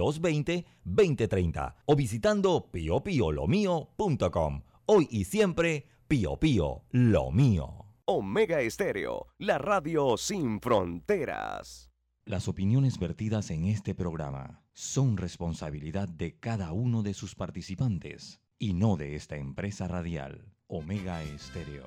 220-2030 o visitando piopiolomio.com. Hoy y siempre, Pio Pío Lo Mío. Omega Estéreo, la radio sin fronteras. Las opiniones vertidas en este programa son responsabilidad de cada uno de sus participantes y no de esta empresa radial, Omega Estéreo.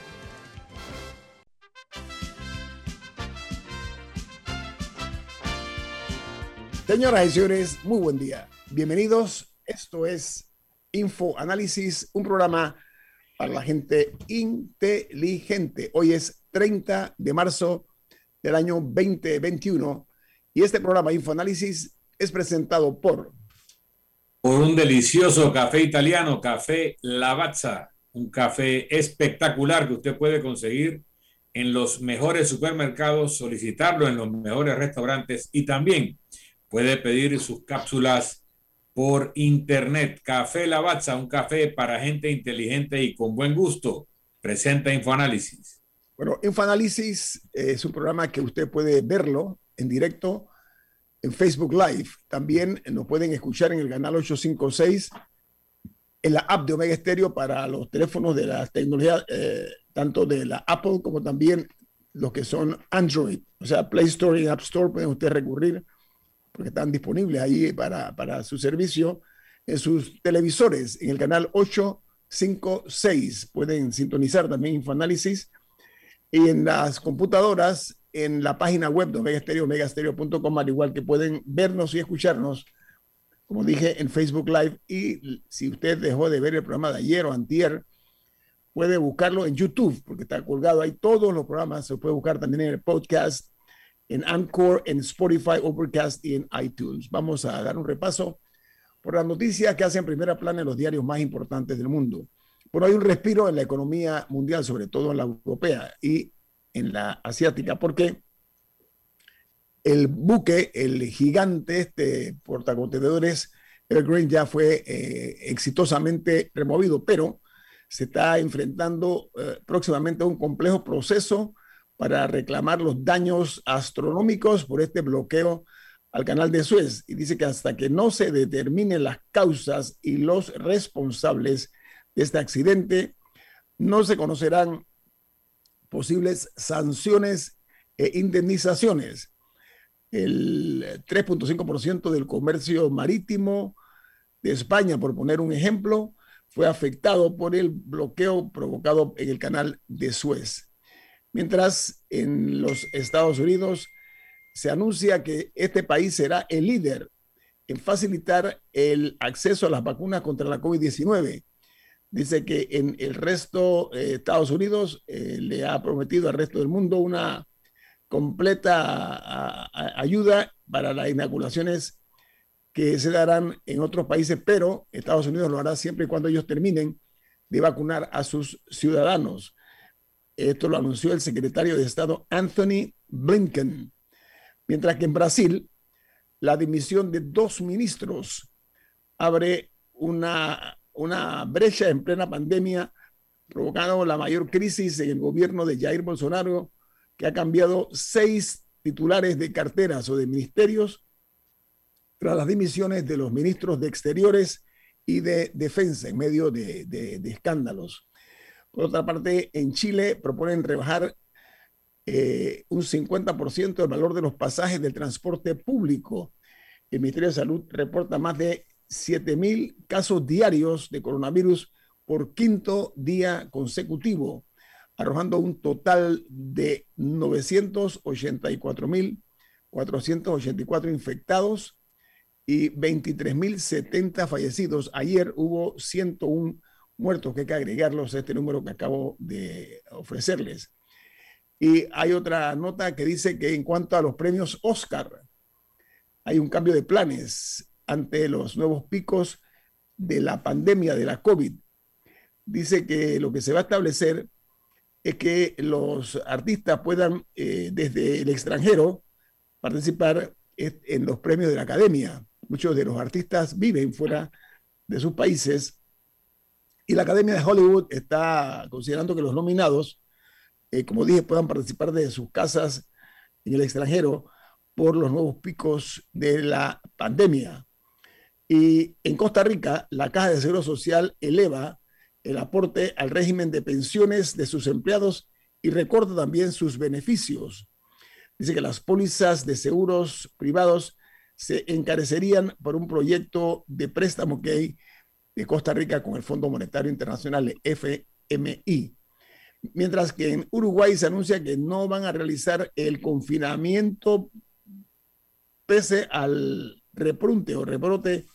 Señoras y señores, muy buen día. Bienvenidos. Esto es Infoanálisis, un programa para la gente inteligente. Hoy es 30 de marzo del año 2021 y este programa Infoanálisis es presentado por... Por un delicioso café italiano, Café Lavazza, un café espectacular que usted puede conseguir en los mejores supermercados, solicitarlo en los mejores restaurantes y también puede pedir sus cápsulas por internet. Café Lavazza, un café para gente inteligente y con buen gusto. Presenta Infoanálisis. Bueno, Infoanálisis es un programa que usted puede verlo en directo en Facebook Live. También nos pueden escuchar en el canal 856 en la app de Omega Stereo para los teléfonos de la tecnología, eh, tanto de la Apple como también los que son Android. O sea, Play Store y App Store pueden ustedes recurrir porque están disponibles ahí para, para su servicio en sus televisores, en el canal 856. Pueden sintonizar también Infoanálisis y en las computadoras, en la página web de Omega Stereo, omegastereo.com, al igual que pueden vernos y escucharnos, como dije, en Facebook Live. Y si usted dejó de ver el programa de ayer o antier, puede buscarlo en YouTube, porque está colgado ahí todos los programas. Se puede buscar también en el podcast, en Anchor, en Spotify, Overcast y en iTunes. Vamos a dar un repaso por las noticias que hacen primera plana en los diarios más importantes del mundo. Bueno, hay un respiro en la economía mundial, sobre todo en la europea y en la asiática, porque el buque, el gigante, este portacontenedores, Evergreen ya fue eh, exitosamente removido, pero se está enfrentando eh, próximamente a un complejo proceso para reclamar los daños astronómicos por este bloqueo al canal de Suez. Y dice que hasta que no se determinen las causas y los responsables, de este accidente, no se conocerán posibles sanciones e indemnizaciones. El 3.5% del comercio marítimo de España, por poner un ejemplo, fue afectado por el bloqueo provocado en el canal de Suez. Mientras en los Estados Unidos se anuncia que este país será el líder en facilitar el acceso a las vacunas contra la COVID-19 dice que en el resto de Estados Unidos eh, le ha prometido al resto del mundo una completa ayuda para las inoculaciones que se darán en otros países, pero Estados Unidos lo hará siempre y cuando ellos terminen de vacunar a sus ciudadanos. Esto lo anunció el secretario de Estado Anthony Blinken. Mientras que en Brasil, la dimisión de dos ministros abre una una brecha en plena pandemia, provocando la mayor crisis en el gobierno de Jair Bolsonaro, que ha cambiado seis titulares de carteras o de ministerios tras las dimisiones de los ministros de Exteriores y de Defensa en medio de, escándalos. Por otra parte, en Chile proponen rebajar eh, un 50% del valor de los pasajes del transporte público. El Ministerio de Salud reporta más de 7.000 casos diarios de coronavirus por quinto día consecutivo, arrojando un total de 984.484 infectados y 23.070 fallecidos. Ayer hubo 101 muertos, que hay que agregarlos a este número que acabo de ofrecerles. Y hay otra nota que dice que en cuanto a los premios Oscar, hay un cambio de planes ante los nuevos picos de la pandemia de la COVID. dice que lo que se va a establecer es que los artistas puedan eh, desde el extranjero participar en los premios de la academia. Muchos de los artistas viven fuera de sus países y la Academia de Hollywood está considerando que los nominados, eh, como dije, puedan participar de sus casas en el extranjero por los nuevos picos de la pandemia. Y en Costa Rica, la Caja de Seguro Social eleva el aporte al régimen de pensiones de sus empleados y recorta también sus beneficios. Dice que las pólizas de seguros privados se encarecerían por un proyecto de préstamo que hay de Costa Rica con el Fondo Monetario Internacional, FMI. Mientras que en Uruguay se anuncia que no van a realizar el confinamiento pese al repunte o rebrote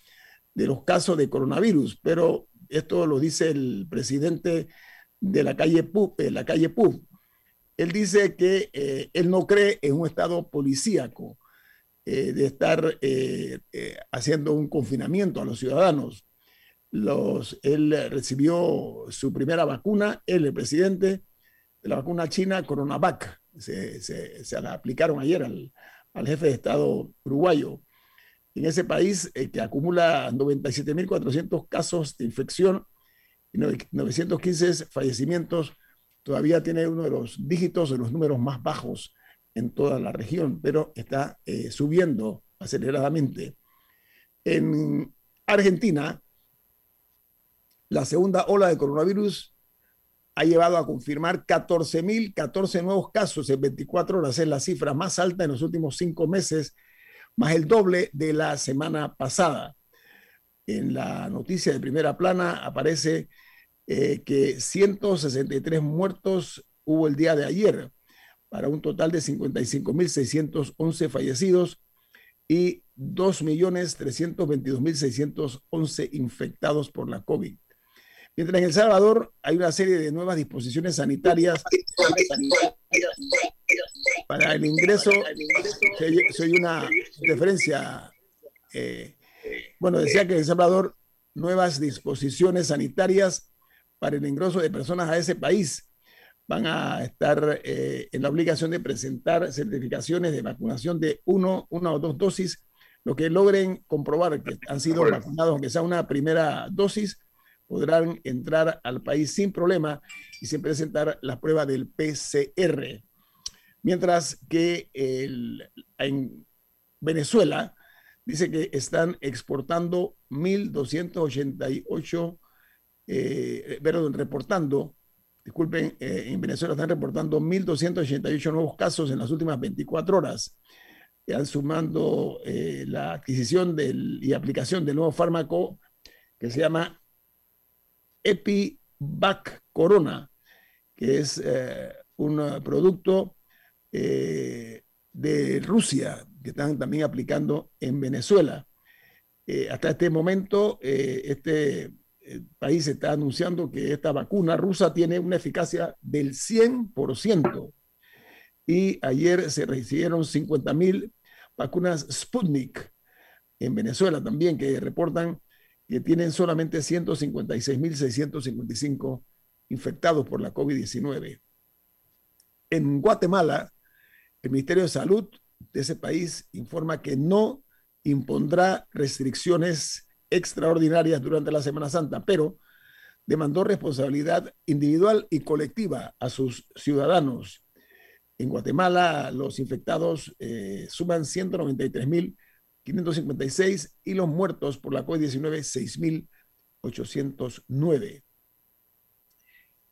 de los casos de coronavirus, pero esto lo dice el presidente de la calle PU, de la calle. Él dice que eh, él no cree en un estado policíaco, eh, de estar eh, haciendo un confinamiento a los ciudadanos los, él recibió su primera vacuna, él, el presidente de la vacuna china Coronavac. Se, se, la aplicaron ayer al, al, jefe de Estado uruguayo. En ese país eh, que acumula 97.400 casos de infección y 915 fallecimientos, todavía tiene uno de los dígitos de los números más bajos en toda la región, pero está eh, subiendo aceleradamente. En Argentina, la segunda ola de coronavirus ha llevado a confirmar 14.014 nuevos casos en 24 horas. Es la cifra más alta en los últimos cinco meses, más el doble de la semana pasada. En la noticia de primera plana aparece eh, que 163 muertos hubo el día de ayer, para un total de 55.611 fallecidos y 2.322.611 infectados por la COVID. Mientras en El Salvador hay una serie de nuevas disposiciones sanitarias para el ingreso, se oye una referencia. Eh, bueno, decía que en El Salvador nuevas disposiciones sanitarias para el ingreso de personas a ese país van a estar eh, en la obligación de presentar certificaciones de vacunación de uno, una o dos dosis, lo que logren comprobar que han sido vacunados, aunque sea una primera dosis, podrán entrar al país sin problema y sin presentar la prueba del PCR. Mientras que en Venezuela dice que están exportando 1.288, eh, perdón, reportando, disculpen, eh, en Venezuela están reportando 1.288 nuevos casos en las últimas 24 horas, al sumando eh, la adquisición del, y aplicación del nuevo fármaco que se llama EpiVac Corona, que es eh, un producto eh, de Rusia que están también aplicando en Venezuela. Eh, hasta este momento, este país está anunciando que esta vacuna rusa tiene una eficacia del 100%. Y ayer se recibieron 50 mil vacunas Sputnik en Venezuela también, que reportan que tienen solamente 156.655 infectados por la COVID-19. En Guatemala, el Ministerio de Salud de ese país informa que no impondrá restricciones extraordinarias durante la Semana Santa, pero demandó responsabilidad individual y colectiva a sus ciudadanos. En Guatemala, los infectados eh, suman 193 mil 556 y los muertos por la COVID-19 6.809.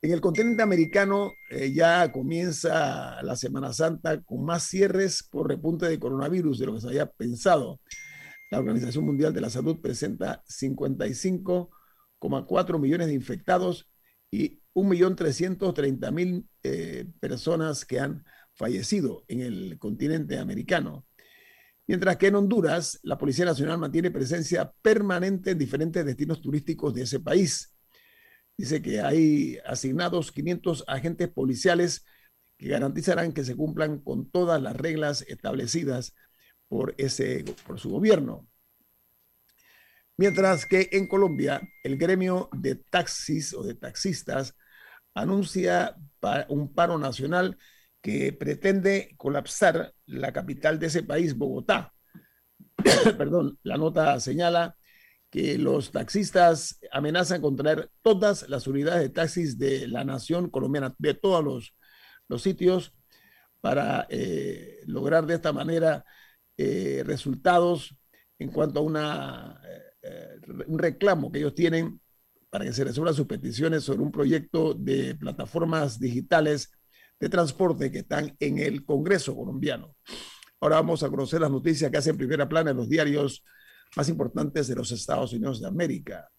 En el continente americano eh, ya comienza la Semana Santa con más cierres por repunte de coronavirus de lo que se había pensado. La Organización Mundial de la Salud presenta 55,4 millones de infectados y 1.330.000 eh, personas que han fallecido en el continente americano. Mientras que en Honduras, la Policía Nacional mantiene presencia permanente en diferentes destinos turísticos de ese país. Dice que hay asignados 500 agentes policiales que garantizarán que se cumplan con todas las reglas establecidas por, ese, por su gobierno. Mientras que en Colombia, el gremio de taxis o de taxistas anuncia un paro nacional que pretende colapsar la capital de ese país, Bogotá. Perdón, la nota señala que los taxistas amenazan con traer todas las unidades de taxis de la nación colombiana, de todos los, los sitios, para eh, lograr de esta manera eh, resultados en cuanto a una, eh, un reclamo que ellos tienen para que se resuelvan sus peticiones sobre un proyecto de plataformas digitales de transporte que están en el Congreso colombiano. Ahora vamos a conocer las noticias que hacen primera plana en los diarios más importantes de los Estados Unidos de América.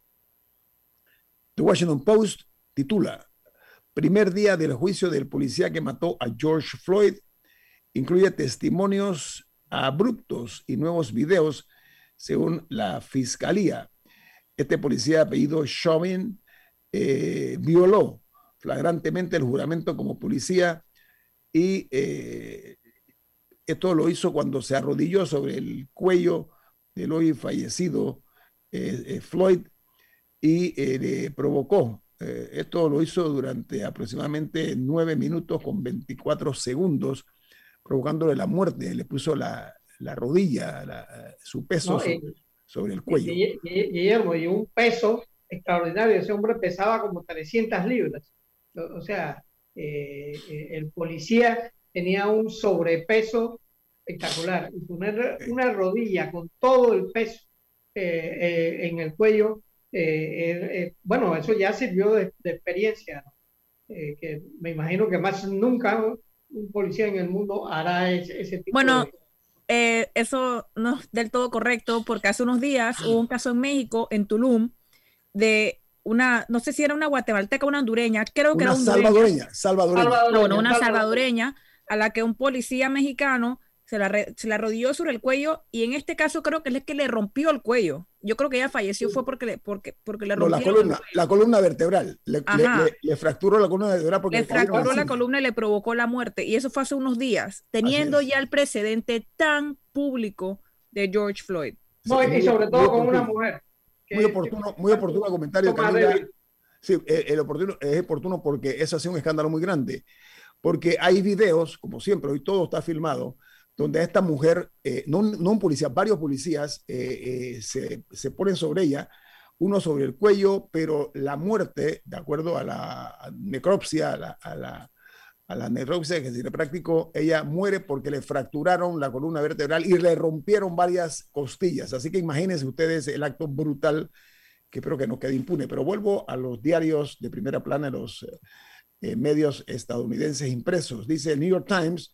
The Washington Post titula, primer día del juicio del policía que mató a George Floyd, incluye testimonios abruptos y nuevos videos según la fiscalía. Este policía apellido Chauvin eh, violó flagrantemente el juramento como policía y eh, esto lo hizo cuando se arrodilló sobre el cuello del hoy fallecido eh, eh, Floyd y eh, le provocó. esto lo hizo durante aproximadamente nueve minutos con 24 segundos, provocándole la muerte. Le puso la, la rodilla, su peso sobre, el cuello. Guillermo, y un peso extraordinario. Ese hombre pesaba como 300 libras. O, sea, el policía tenía un sobrepeso espectacular. Y poner una rodilla con todo el peso eh, eh, en el cuello, eh, bueno, eso ya sirvió de, experiencia, que me imagino que más nunca un policía en el mundo hará ese, tipo bueno, de... Bueno, eso no es del todo correcto, porque hace unos días hubo un caso en México, en Tulum, de una, no sé si era una guatemalteca, una hondureña, creo que era una salvadoreña, salvadoreña. salvadoreña. una salvadoreña a la que un policía mexicano se la, se la rodilló sobre el cuello y en este caso creo que es que le rompió el cuello. Yo creo que ella falleció fue porque le, porque, porque le rompió la columna, la columna vertebral. Le, le, fracturó la columna vertebral porque le fracturó la columna y le provocó la muerte. Y eso fue hace unos días, teniendo ya el precedente tan público de George Floyd. y sobre todo con una mujer. Muy oportuno, muy oportuno comentario. sí, eh, el oportuno, es oportuno porque eso ha sido un escándalo muy grande. Porque hay videos, como siempre, hoy todo está filmado, donde esta mujer, eh, no, un policía, varios policías eh, eh, se, ponen sobre ella, uno sobre el cuello, pero la muerte, de acuerdo a la necropsia, a la, a la, necropsia que se le practicó, ella muere porque le fracturaron la columna vertebral y le rompieron varias costillas. Así que imagínense ustedes el acto brutal que espero que no quede impune. Pero vuelvo a los diarios de primera plana, los medios estadounidenses impresos. Dice el New York Times,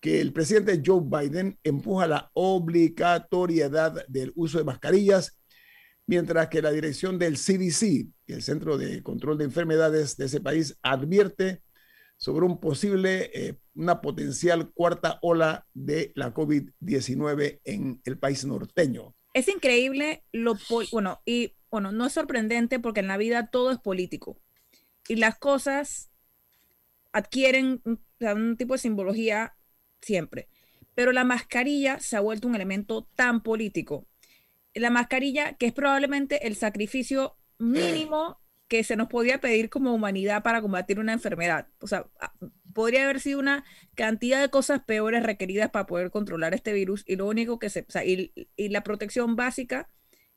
que el presidente Joe Biden empuja la obligatoriedad del uso de mascarillas, mientras que la dirección del CDC, el Centro de Control de Enfermedades de ese país, advierte sobre un posible, eh, una potencial cuarta ola de la COVID-19 en el país norteño. Es increíble lo, bueno, y bueno, no es sorprendente porque en la vida todo es político y las cosas adquieren un tipo de simbología siempre. Pero la mascarilla se ha vuelto un elemento tan político. La mascarilla, que es probablemente el sacrificio mínimo que se nos podía pedir como humanidad para combatir una enfermedad. O sea, ah, podría haber sido una cantidad de cosas peores requeridas para poder controlar este virus y lo único que se... O sea, y, y la protección básica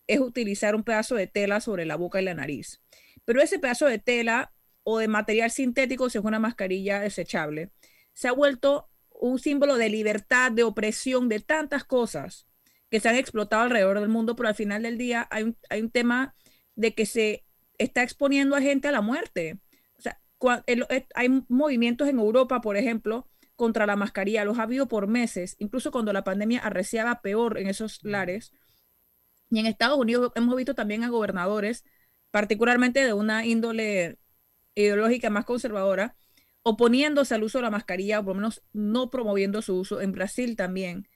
es utilizar un pedazo de tela sobre la boca y la nariz. Pero ese pedazo de tela o de material sintético, si es una mascarilla desechable, se ha vuelto un símbolo de libertad, de opresión, de tantas cosas que se han explotado alrededor del mundo, pero al final del día hay un, hay un tema de que se está exponiendo a gente a la muerte. O sea, hay movimientos en Europa, por ejemplo, contra la mascarilla, los ha habido por meses, incluso cuando la pandemia arreciaba peor en esos lares. Y en Estados Unidos hemos visto también a gobernadores, particularmente de una índole ideológica más conservadora, oponiéndose al uso de la mascarilla, o por lo menos no promoviendo su uso, en Brasil también.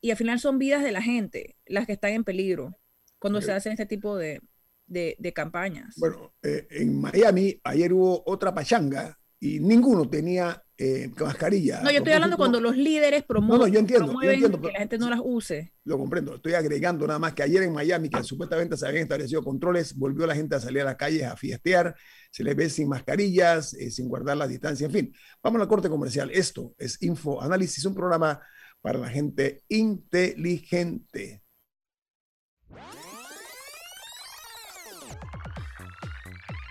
Y al final son vidas de la gente las que están en peligro cuando se hacen este tipo de, de, campañas. Bueno, eh, en Miami ayer hubo otra pachanga y ninguno tenía eh, mascarilla. No, yo estoy hablando cuando los líderes promueven, no, no, yo entiendo, promueven yo entiendo, que la gente no las use. Lo comprendo. Estoy agregando nada más que ayer en Miami, que supuestamente se habían establecido controles, volvió la gente a salir a las calles a fiestear, se les ve sin mascarillas, eh, sin guardar la distancia, en fin. Vamos a la corte comercial. Esto es Info Análisis, un programa para la gente inteligente.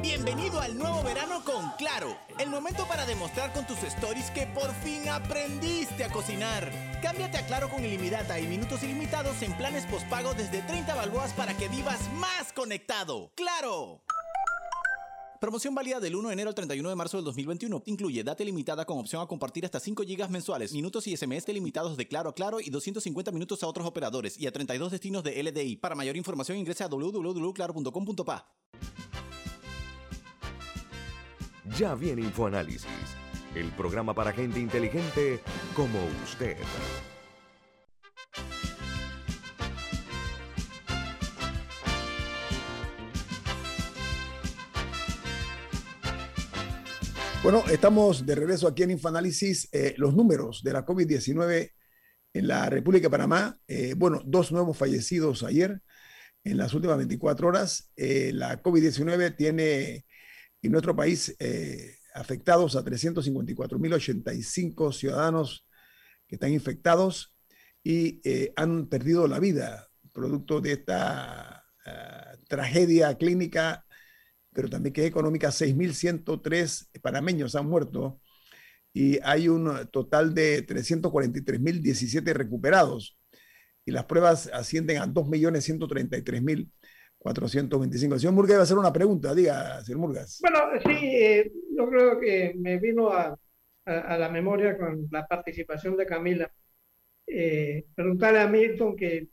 Bienvenido al nuevo verano con Claro. El momento para demostrar con tus stories que por fin aprendiste a cocinar. Cámbiate a Claro con ilimitada y minutos ilimitados en planes postpago desde 30 balboas para que vivas más conectado. ¡Claro! Promoción válida del 1 de enero al 31 de marzo del 2021. Incluye data limitada con opción a compartir hasta 5 GB mensuales, minutos y SMS delimitados de Claro a Claro y 250 minutos a otros operadores y a 32 destinos de LDI. Para mayor información ingresa a www.claro.com.pa. Ya viene InfoAnálisis, el programa para gente inteligente como usted. Bueno, estamos de regreso aquí en InfoAnálisis. Eh, los números de la COVID-19 en la República de Panamá. Eh, bueno, dos nuevos fallecidos ayer en las últimas 24 horas. Eh, la COVID-19 tiene en nuestro país eh, afectados a 354.085 ciudadanos que están infectados y eh, han perdido la vida producto de esta uh, tragedia clínica, pero también que es económica. 6.103 panameños han muerto y hay un total de 343.017 recuperados y las pruebas ascienden a 2.133.000 425. Señor Murgas iba a hacer una pregunta, diga, señor Murgas. Bueno, sí, eh, yo creo que me vino a, la memoria con la participación de Camila. Eh, preguntarle a Milton, que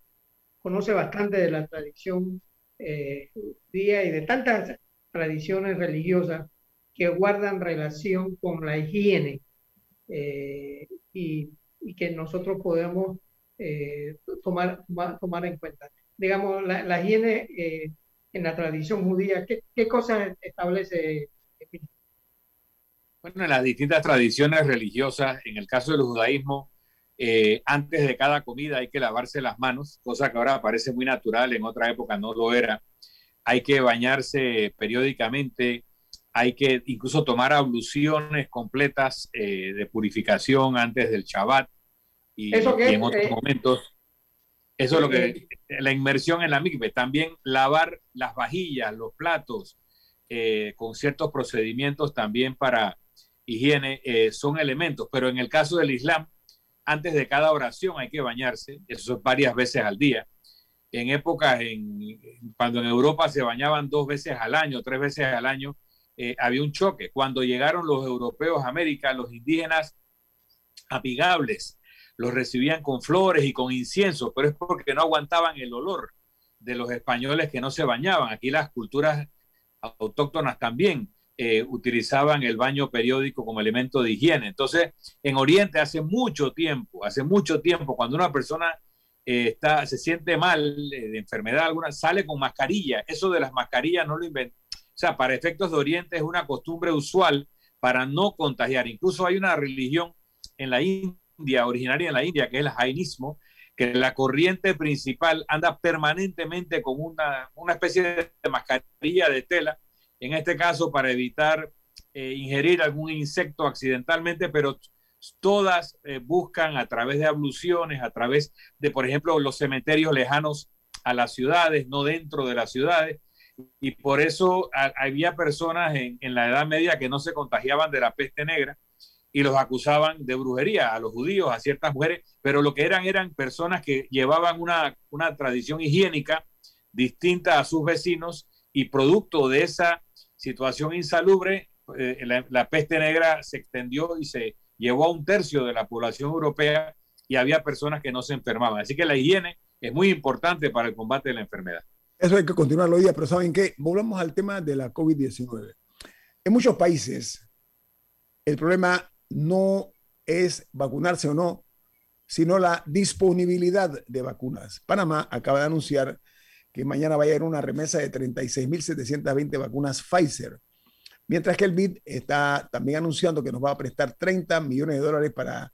conoce bastante de la tradición eh, judía y de tantas tradiciones religiosas que guardan relación con la higiene y, y, que nosotros podemos tomar, tomar, tomar en cuenta digamos, la, la higiene eh, en la tradición judía? ¿Qué, qué cosas establece? Bueno, en las distintas tradiciones religiosas, en el caso del judaísmo, eh, antes de cada comida hay que lavarse las manos, cosa que ahora parece muy natural, en otra época no lo era. Hay que bañarse periódicamente, hay que incluso tomar abluciones completas eh, de purificación antes del Shabbat y, ¿Eso y en otros eh, momentos. Eso es lo que, la inmersión en la mikve. También lavar las vajillas, los platos, eh, con ciertos procedimientos también para higiene, eh, son elementos. Pero en el caso del Islam, antes de cada oración hay que bañarse, eso es varias veces al día. En épocas, en, cuando en Europa se bañaban dos veces al año, tres veces al año, eh, había un choque. Cuando llegaron los europeos a América, los indígenas amigables, los recibían con flores y con incienso, pero es porque no aguantaban el olor de los españoles que no se bañaban. Aquí las culturas autóctonas también eh, utilizaban el baño periódico como elemento de higiene. Entonces, en Oriente hace mucho tiempo, hace mucho tiempo, cuando una persona eh, está, se siente mal eh, de enfermedad alguna, sale con mascarilla. Eso de las mascarillas no lo inventó. O sea, para efectos de Oriente es una costumbre usual para no contagiar. Incluso hay una religión en la India originaria en la India, que es el jainismo, que la corriente principal anda permanentemente con una, una especie de mascarilla de tela, en este caso para evitar eh, ingerir algún insecto accidentalmente, pero todas eh, buscan a través de abluciones, a través de, por ejemplo, los cementerios lejanos a las ciudades, no dentro de las ciudades. Y por eso había personas en, la Edad Media que no se contagiaban de la peste negra y los acusaban de brujería a los judíos, a ciertas mujeres, pero lo que eran eran personas que llevaban una, una tradición higiénica distinta a sus vecinos y producto de esa situación insalubre, eh, la, peste negra se extendió y se llevó a un tercio de la población europea y había personas que no se enfermaban. Así que la higiene es muy importante para el combate de la enfermedad. Eso hay que continuarlo hoy día, pero ¿saben qué? Volvamos al tema de la COVID-19. En muchos países, el problema no es vacunarse o no, sino la disponibilidad de vacunas. Panamá acaba de anunciar que mañana va a haber una remesa de 36.720 vacunas Pfizer, mientras que el BID está también anunciando que nos va a prestar 30 millones de dólares para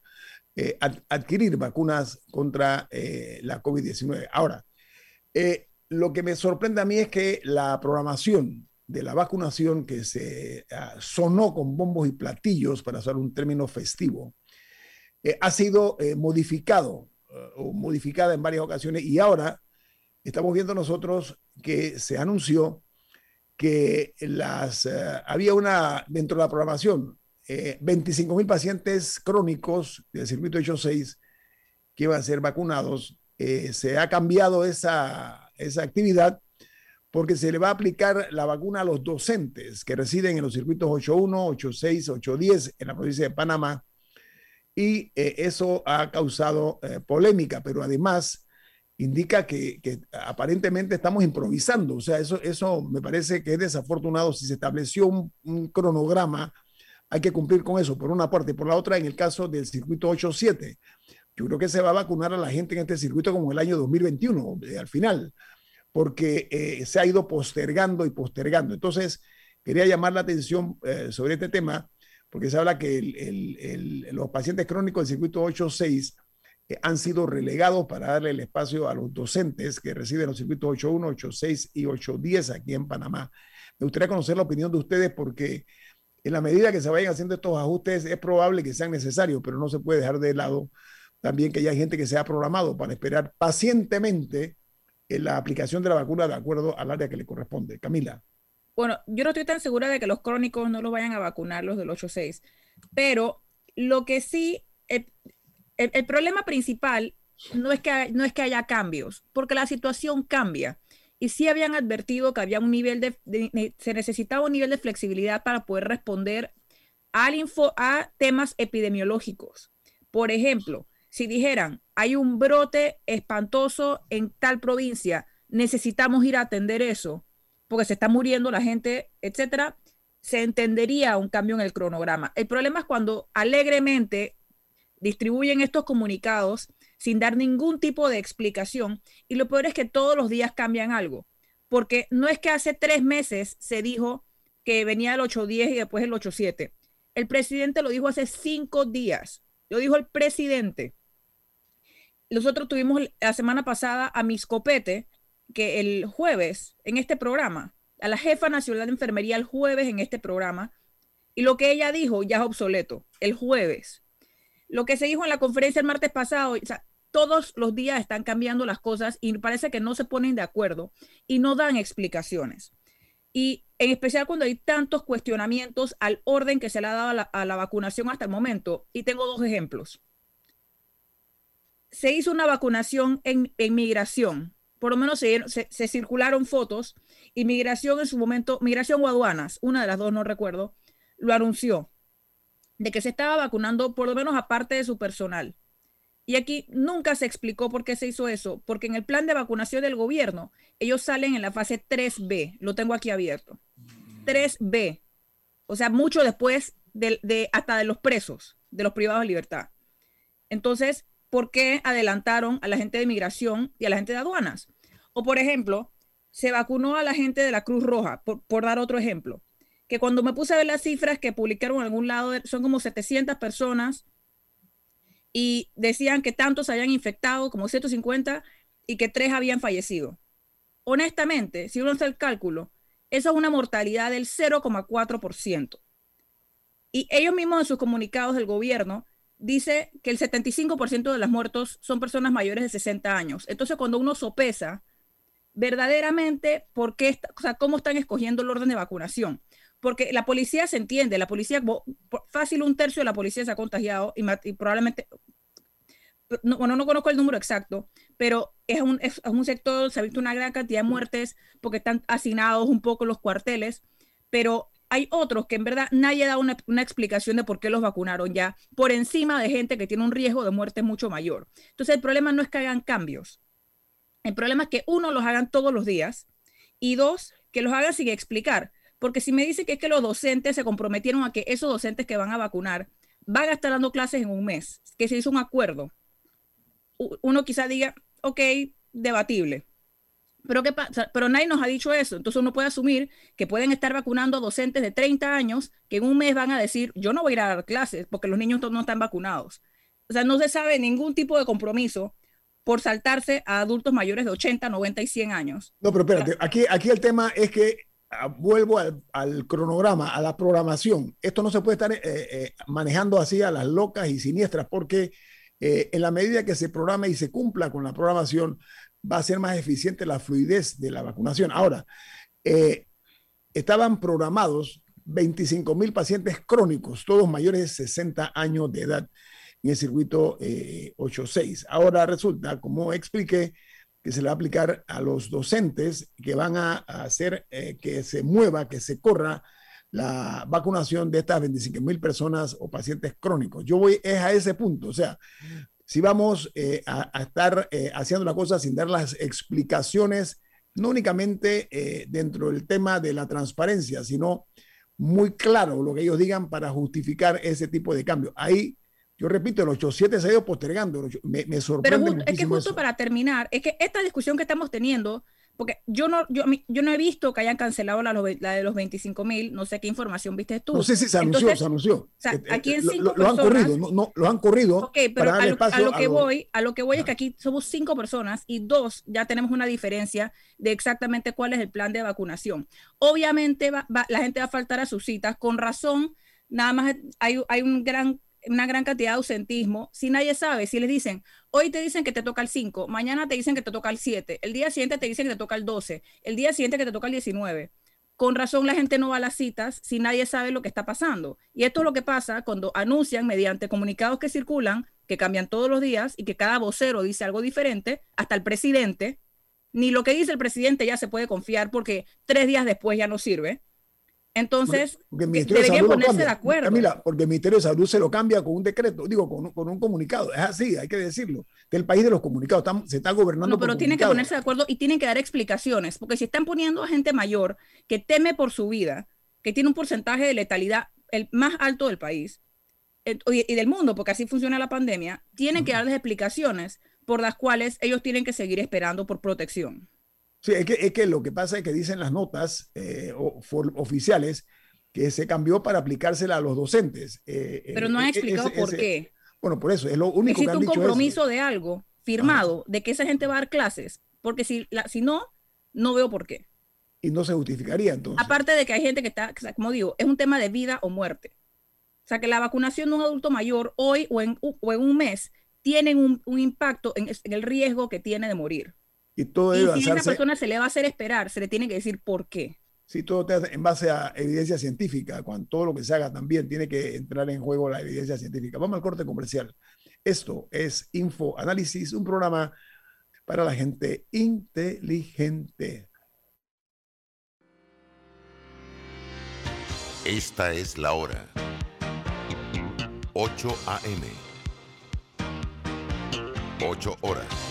eh, adquirir vacunas contra eh, la COVID-19. Ahora, eh, lo que me sorprende a mí es que la programación de la vacunación que se ah, sonó con bombos y platillos, para usar un término festivo, ha sido modificado o modificada en varias ocasiones y ahora estamos viendo nosotros que se anunció que las, eh, había una, dentro de la programación, 25 eh, mil pacientes crónicos del circuito hecho 6 que iban a ser vacunados. Eh, se ha cambiado esa, esa actividad porque se le va a aplicar la vacuna a los docentes que residen en los circuitos 81, 86, 810 en la provincia de Panamá. Y eso ha causado polémica, pero además indica que, aparentemente estamos improvisando. O sea, eso, eso me parece que es desafortunado. Si se estableció un, cronograma, hay que cumplir con eso, por una parte. Y por la otra, en el caso del circuito 87, yo creo que se va a vacunar a la gente en este circuito como el año 2021, eh, al final, porque eh, se ha ido postergando y postergando. Entonces, quería llamar la atención eh, sobre este tema, porque se habla que los pacientes crónicos del circuito 86 han sido relegados para darle el espacio a los docentes que residen en los circuitos 81, 86 y 810 aquí en Panamá. Me gustaría conocer la opinión de ustedes porque en la medida que se vayan haciendo estos ajustes es probable que sean necesarios, pero no se puede dejar de lado también que haya gente que se ha programado para esperar pacientemente en la aplicación de la vacuna de acuerdo al área que le corresponde. Camila. Bueno, yo no estoy tan segura de que los crónicos no los vayan a vacunar los del 86, pero lo que sí, eh, el, problema principal no es, que, no es que haya cambios, porque la situación cambia. Y sí habían advertido que había un nivel de, se necesitaba un nivel de flexibilidad para poder responder al info, a temas epidemiológicos. Por ejemplo, si dijeran, hay un brote espantoso en tal provincia, necesitamos ir a atender eso, porque se está muriendo la gente, etcétera, se entendería un cambio en el cronograma. El problema es cuando alegremente distribuyen estos comunicados sin dar ningún tipo de explicación y lo peor es que todos los días cambian algo, porque no es que hace tres meses se dijo que venía el 810 y después el 87. El presidente lo dijo hace cinco días, lo dijo el presidente. Nosotros tuvimos la semana pasada a Miss Copete, que el jueves en este programa, a la jefa nacional de enfermería el jueves en este programa, y lo que ella dijo ya es obsoleto, el jueves lo que se dijo en la conferencia el martes pasado, todos los días están cambiando las cosas y parece que no se ponen de acuerdo y no dan explicaciones. Y en especial cuando hay tantos cuestionamientos al orden que se le ha dado a la, vacunación hasta el momento. Y tengo dos ejemplos. Se hizo una vacunación en, migración. Por lo menos se, se, circularon fotos. Y migración en su momento, migración o aduanas, una de las dos no recuerdo, lo anunció de que se estaba vacunando por lo menos aparte de su personal. Y aquí nunca se explicó por qué se hizo eso, porque en el plan de vacunación del gobierno, ellos salen en la fase 3B, lo tengo aquí abierto. 3B, o sea, mucho después de, hasta de los presos, de los privados de libertad. Entonces, ¿por qué adelantaron a la gente de migración y a la gente de aduanas? O, por ejemplo, se vacunó a la gente de la Cruz Roja, por dar otro ejemplo que cuando me puse a ver las cifras que publicaron en algún lado, son como 700 personas y decían que tantos habían infectado, como 150, y que tres habían fallecido. Honestamente, si uno hace el cálculo, eso es una mortalidad del 0,4%. Y ellos mismos en sus comunicados del gobierno dice que el 75% de los muertos son personas mayores de 60 años. Entonces, cuando uno sopesa verdaderamente por qué, o sea, cómo están escogiendo el orden de vacunación. Porque la policía se entiende, la policía, fácil un tercio de la policía se ha contagiado y, probablemente, bueno, no conozco el número exacto, pero es un, es un sector, se ha visto una gran cantidad de muertes porque están asignados un poco los cuarteles, pero hay otros que en verdad nadie da una, una, explicación de por qué los vacunaron ya por encima de gente que tiene un riesgo de muerte mucho mayor. Entonces el problema no es que hagan cambios, el problema es que uno los hagan todos los días y dos, que los hagan sin explicar. Porque si me dice que es que los docentes se comprometieron a que esos docentes que van a vacunar van a estar dando clases en un mes, que se hizo un acuerdo, uno quizá diga, ok, debatible. Pero, ¿qué pasa? Pero nadie nos ha dicho eso. Entonces uno puede asumir que pueden estar vacunando a docentes de 30 años que en un mes van a decir, yo no voy a ir a dar clases porque los niños no están vacunados. O sea, no se sabe ningún tipo de compromiso por saltarse a adultos mayores de 80, 90 y 100 años. No, pero espérate, aquí, aquí el tema es que vuelvo al, cronograma, a la programación. Esto no se puede estar eh, eh, manejando así a las locas y siniestras porque eh, en la medida que se programa y se cumpla con la programación, va a ser más eficiente la fluidez de la vacunación. Ahora, estaban programados 25 mil pacientes crónicos, todos mayores de 60 años de edad en el circuito 8.6. Eh, Ahora resulta, como expliqué, que se le va a aplicar a los docentes que van a, hacer eh, que se mueva, que se corra la vacunación de estas 25 mil personas o pacientes crónicos. Yo voy a ese punto, o sea, si vamos eh, a, estar haciendo la cosa sin dar las explicaciones, no únicamente dentro del tema de la transparencia, sino muy claro lo que ellos digan para justificar ese tipo de cambio. Ahí yo repito, el 8-7 se ha ido postergando. Me, me sorprende. Pero es que justo para terminar, es que esta discusión que estamos teniendo, porque yo no, yo, yo no he visto que hayan cancelado la, de los 25 mil, no sé qué información viste tú. No sé si se anunció, se anunció. O sea, eh, aquí en cinco lo, han corrido, no, lo han corrido. Ok, pero a lo, que voy, a lo que voy es que aquí somos cinco personas y dos ya tenemos una diferencia de exactamente cuál es el plan de vacunación. Obviamente la gente va a faltar a sus citas, con razón, nada más hay, hay un gran una gran cantidad de ausentismo, si nadie sabe, si les dicen, hoy te dicen que te toca el 5, mañana te dicen que te toca el 7, el día siguiente te dicen que te toca el 12, el día siguiente que te toca el 19. Con razón la gente no va a las citas si nadie sabe lo que está pasando. Y esto es lo que pasa cuando anuncian mediante comunicados que circulan, que cambian todos los días y que cada vocero dice algo diferente, hasta el presidente, ni lo que dice el presidente ya se puede confiar porque tres días después ya no sirve. Entonces, porque, deberían ponerse de acuerdo. Camila, porque el Ministerio de Salud se lo cambia con un decreto, digo, con, con un comunicado. Es así, hay que decirlo. Del país de los comunicados, se está gobernando. No, pero tienen que ponerse de acuerdo y tienen que dar explicaciones, porque si están poniendo a gente mayor que teme por su vida, que tiene un porcentaje de letalidad el más alto del país y del mundo, porque así funciona la pandemia, tienen que darles explicaciones por las cuales ellos tienen que seguir esperando por protección. Sí, es que, es que lo que pasa es que dicen las notas eh, oficiales que se cambió para aplicársela a los docentes. Eh, eh, Pero no han explicado por qué. Bueno, por eso, es lo único Existe que han un compromiso de algo firmado de que esa gente va a dar clases, porque si, la, si no, no veo por qué. Y no se justificaría entonces. Aparte de que hay gente que está, como digo, es un tema de vida o muerte. O sea, que la vacunación de un adulto mayor hoy o en, o en un mes tiene un, un impacto en, en el riesgo que tiene de morir. Y todo y si a esa persona se le va a hacer esperar, se le tiene que decir por qué. Sí, todo en base a evidencia científica. Cuando todo lo que se haga también tiene que entrar en juego la evidencia científica. Vamos al corte comercial. Esto es Info Análisis, un programa para la gente inteligente. Esta es la hora. 8 a.m. 8 horas.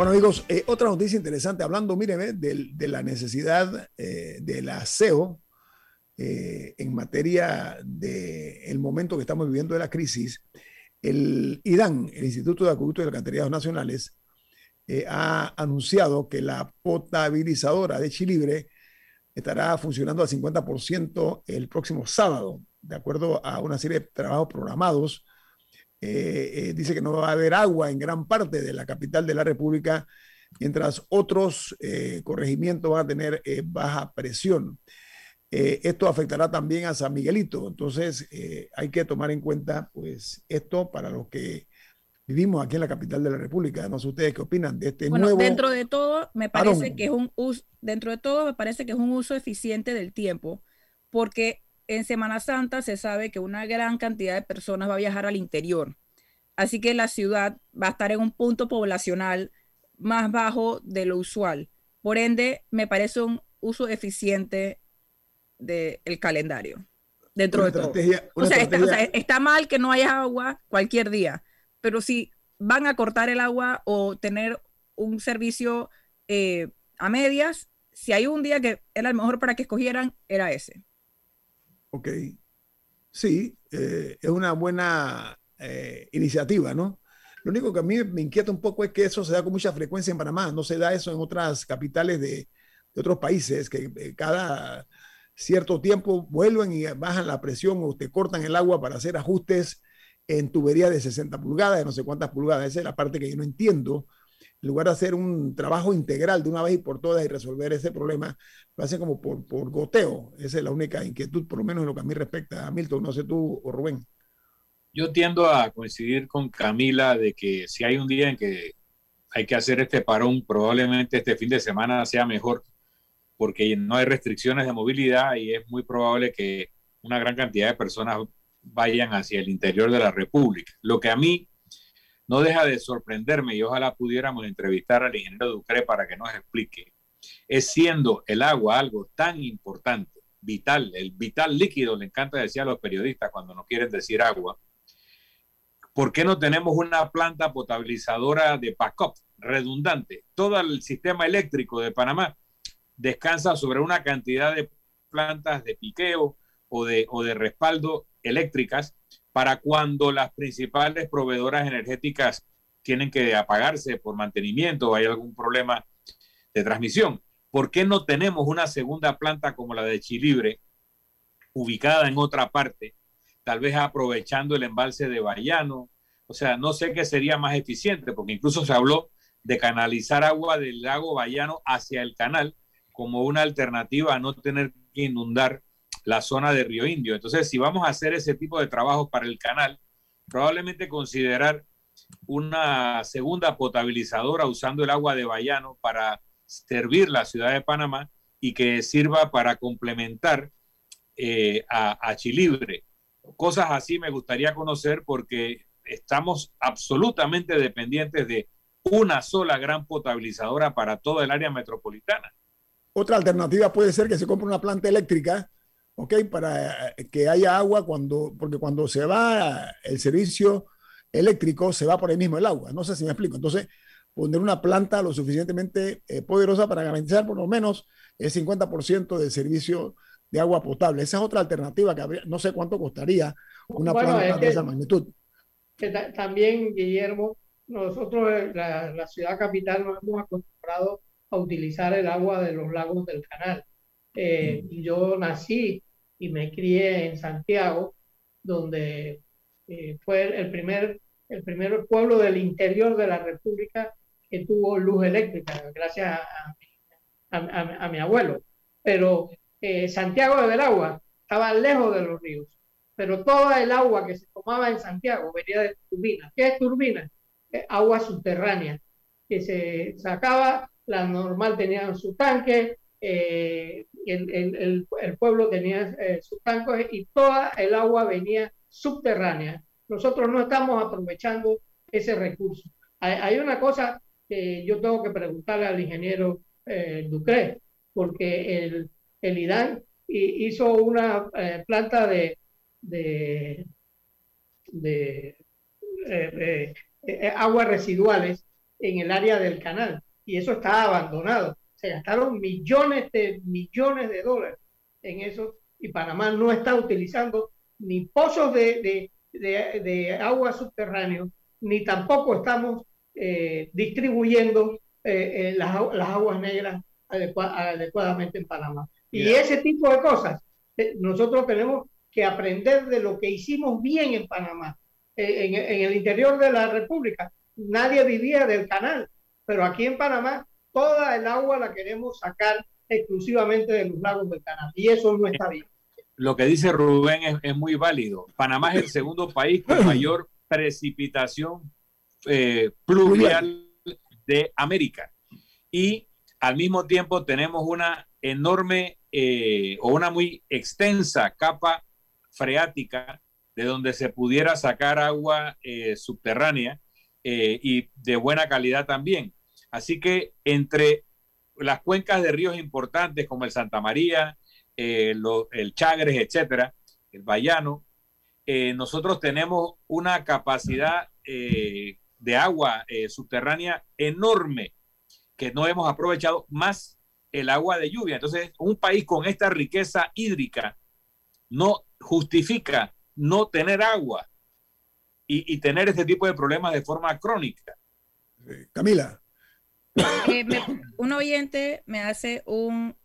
Bueno, amigos, eh, otra noticia interesante, hablando, míreme, de, de la necesidad eh, del aseo eh, en materia del momento que estamos viviendo de la crisis. El IDAN, el Instituto de Acueductos y Alcantarillados Nacionales, ha anunciado que la potabilizadora de Chilibre estará funcionando al 50% el próximo sábado, de acuerdo a una serie de trabajos programados eh, eh, dice que no va a haber agua en gran parte de la capital de la República, mientras otros eh, corregimientos van a tener baja presión. esto afectará también a San Miguelito, entonces hay que tomar en cuenta pues esto para los que vivimos aquí en la capital de la República. No sé ustedes qué opinan de este bueno, nuevo. Dentro de todo, me parece que es un uso, dentro de todo me parece que es un uso eficiente del tiempo, porque en Semana Santa se sabe que una gran cantidad de personas va a viajar al interior. Así que la ciudad va a estar en un punto poblacional más bajo de lo usual. Por ende, me parece un uso eficiente del calendario. Dentro de todo. O sea, está, mal que no haya agua cualquier día, pero si van a cortar el agua o tener un servicio eh, a medias, si hay un día que era el mejor para que escogieran, era ese. Ok. Sí, eh, es una buena eh, iniciativa, ¿no? Lo único que a mí me inquieta un poco es que eso se da con mucha frecuencia en Panamá, no se da eso en otras capitales de, otros países, que eh, cada cierto tiempo vuelven y bajan la presión o te cortan el agua para hacer ajustes en tubería de 60 pulgadas, de no sé cuántas pulgadas. Esa es la parte que yo no entiendo. En lugar de hacer un trabajo integral de una vez y por todas y resolver ese problema, lo hacen como por, por goteo. Esa es la única inquietud, por lo menos en lo que a mí respecta. A Milton, no sé tú o Rubén. Yo tiendo a coincidir con Camila de que si hay un día en que hay que hacer este parón, probablemente este fin de semana sea mejor porque no hay restricciones de movilidad y es muy probable que una gran cantidad de personas vayan hacia el interior de la República. Lo que a mí no deja de sorprenderme y ojalá pudiéramos entrevistar al ingeniero Ducre para que nos explique, es siendo el agua algo tan importante, vital, el vital líquido, le encanta decir a los periodistas cuando no quieren decir agua, ¿por qué no tenemos una planta potabilizadora de backup redundante? Todo el sistema eléctrico de Panamá descansa sobre una cantidad de plantas de piqueo o de, o de respaldo eléctricas para cuando las principales proveedoras energéticas tienen que apagarse por mantenimiento o hay algún problema de transmisión. ¿Por qué no tenemos una segunda planta como la de Chilibre ubicada en otra parte, tal vez aprovechando el embalse de Bayano? O sea, no sé qué sería más eficiente, porque incluso se habló de canalizar agua del lago Bayano hacia el canal como una alternativa a no tener que inundar la zona de Río Indio. Entonces, si vamos a hacer ese tipo de trabajo para el canal, probablemente considerar una segunda potabilizadora usando el agua de Bayano para servir la ciudad de Panamá y que sirva para complementar eh, a, a Chilibre. Cosas así me gustaría conocer porque estamos absolutamente dependientes de una sola gran potabilizadora para toda el área metropolitana. Otra alternativa puede ser que se compre una planta eléctrica ¿ok? Para eh, que haya agua cuando, porque cuando se va el servicio eléctrico, se va por ahí mismo el agua. No sé si me explico. Entonces, poner una planta lo suficientemente eh, poderosa para garantizar por lo menos el 50% del servicio de agua potable. Esa es otra alternativa que habría, no sé cuánto costaría una planta de esa magnitud. también, Guillermo, nosotros, eh, la, la, ciudad capital, nos hemos acostumbrado a utilizar el agua de los lagos del canal. Eh, yo nací y me crié en Santiago, donde eh, fue el primer, el primer pueblo del interior de la República que tuvo luz eléctrica, gracias a, a, a, mi abuelo. Pero Santiago de Belagua estaba lejos de los ríos, pero toda el agua que se tomaba en Santiago venía de turbinas. ¿Qué es turbina? agua subterránea, que se sacaba, la normal tenía su tanque, eh, el, pueblo tenía eh, sus tanques y toda el agua venía subterránea. Nosotros no estamos aprovechando ese recurso. Hay, una cosa que yo tengo que preguntarle al ingeniero eh, Ducre, porque el, el hizo una eh, planta de, de, de eh, aguas residuales en el área del canal y eso está abandonado. Se gastaron millones de millones de dólares en eso y Panamá no está utilizando ni pozos de, de, de, agua subterráneo, ni tampoco estamos eh, distribuyendo las, las, aguas negras adecuadamente en Panamá. Y ese tipo de cosas, nosotros tenemos que aprender de lo que hicimos bien en Panamá en, el interior de la República nadie vivía del canal, pero aquí en Panamá toda el agua la queremos sacar exclusivamente de los lagos del canal y eso no está bien. Lo que dice Rubén es, muy válido. Panamá es el segundo país con mayor precipitación eh, pluvial de América y al mismo tiempo tenemos una enorme eh, o una muy extensa capa freática de donde se pudiera sacar agua eh, subterránea eh, y de buena calidad también. Así que entre las cuencas de ríos importantes como el Santa María, eh, el Chagres, etcétera, el Bayano, nosotros tenemos una capacidad de agua subterránea enorme que no hemos aprovechado más el agua de lluvia. Entonces, un país con esta riqueza hídrica no justifica no tener agua y, tener este tipo de problemas de forma crónica. Camila. Eh, un oyente me hace un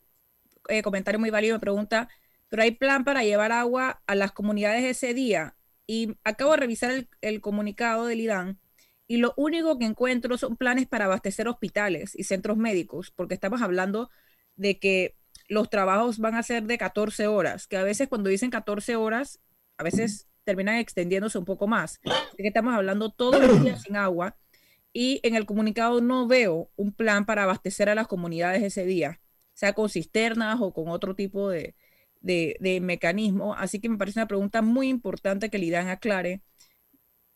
eh, comentario muy válido, me pregunta, pero hay plan para llevar agua a las comunidades ese día. Y acabo de revisar el, el comunicado del IDAN y lo único que encuentro son planes para abastecer hospitales y centros médicos, porque estamos hablando de que los trabajos van a ser de 14 horas, que a veces cuando dicen 14 horas a veces terminan extendiéndose un poco más. que estamos hablando todos los días sin agua y en el comunicado no veo un plan para abastecer a las comunidades ese día, sea con cisternas o con otro tipo de, de, mecanismo. Así que me parece una pregunta muy importante que le aclare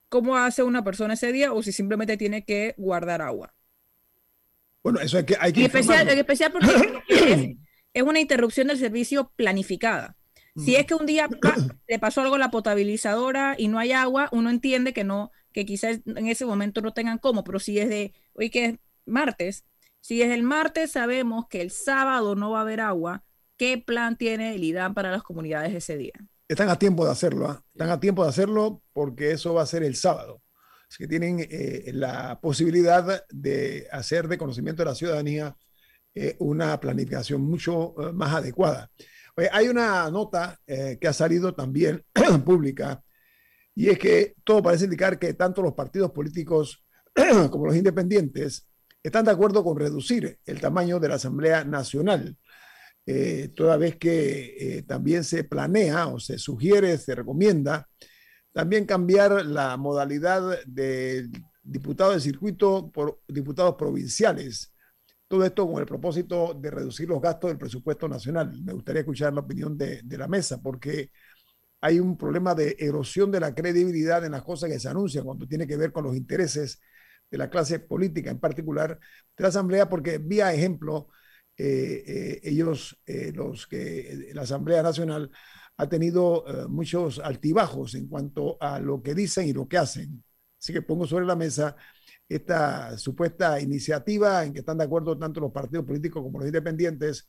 cómo hace una persona ese día o si simplemente tiene que guardar agua. Bueno, eso hay que... Hay que en, especial, en especial porque es una interrupción del servicio planificada. Si es que un día le pasó algo a la potabilizadora y no hay agua, uno entiende que no, que quizás en ese momento no tengan cómo, pero si es de hoy que es martes, si es el martes sabemos que el sábado no va a haber agua, ¿qué plan tiene el IDAN para las comunidades ese día? Están a tiempo de hacerlo, ¿ah? están a tiempo de hacerlo porque eso va a ser el sábado. Es que tienen eh, la posibilidad de hacer de conocimiento de la ciudadanía eh, una planificación mucho eh, más adecuada hay una nota eh, que ha salido también pública y es que todo parece indicar que tanto los partidos políticos como los independientes están de acuerdo con reducir el tamaño de la Asamblea Nacional, eh, toda vez que eh, también se planea o se sugiere, se recomienda también cambiar la modalidad de diputados de circuito por diputados provinciales todo esto con el propósito de reducir los gastos del presupuesto nacional. Me gustaría escuchar la opinión de, la mesa, porque hay un problema de erosión de la credibilidad en las cosas que se anuncian cuando tiene que ver con los intereses de la clase política, en particular de la Asamblea, porque vía ejemplo, eh, eh, ellos, eh, los que la Asamblea Nacional ha tenido muchos altibajos en cuanto a lo que dicen y lo que hacen. Así que pongo sobre la mesa esta supuesta iniciativa en que están de acuerdo tanto los partidos políticos como los independientes,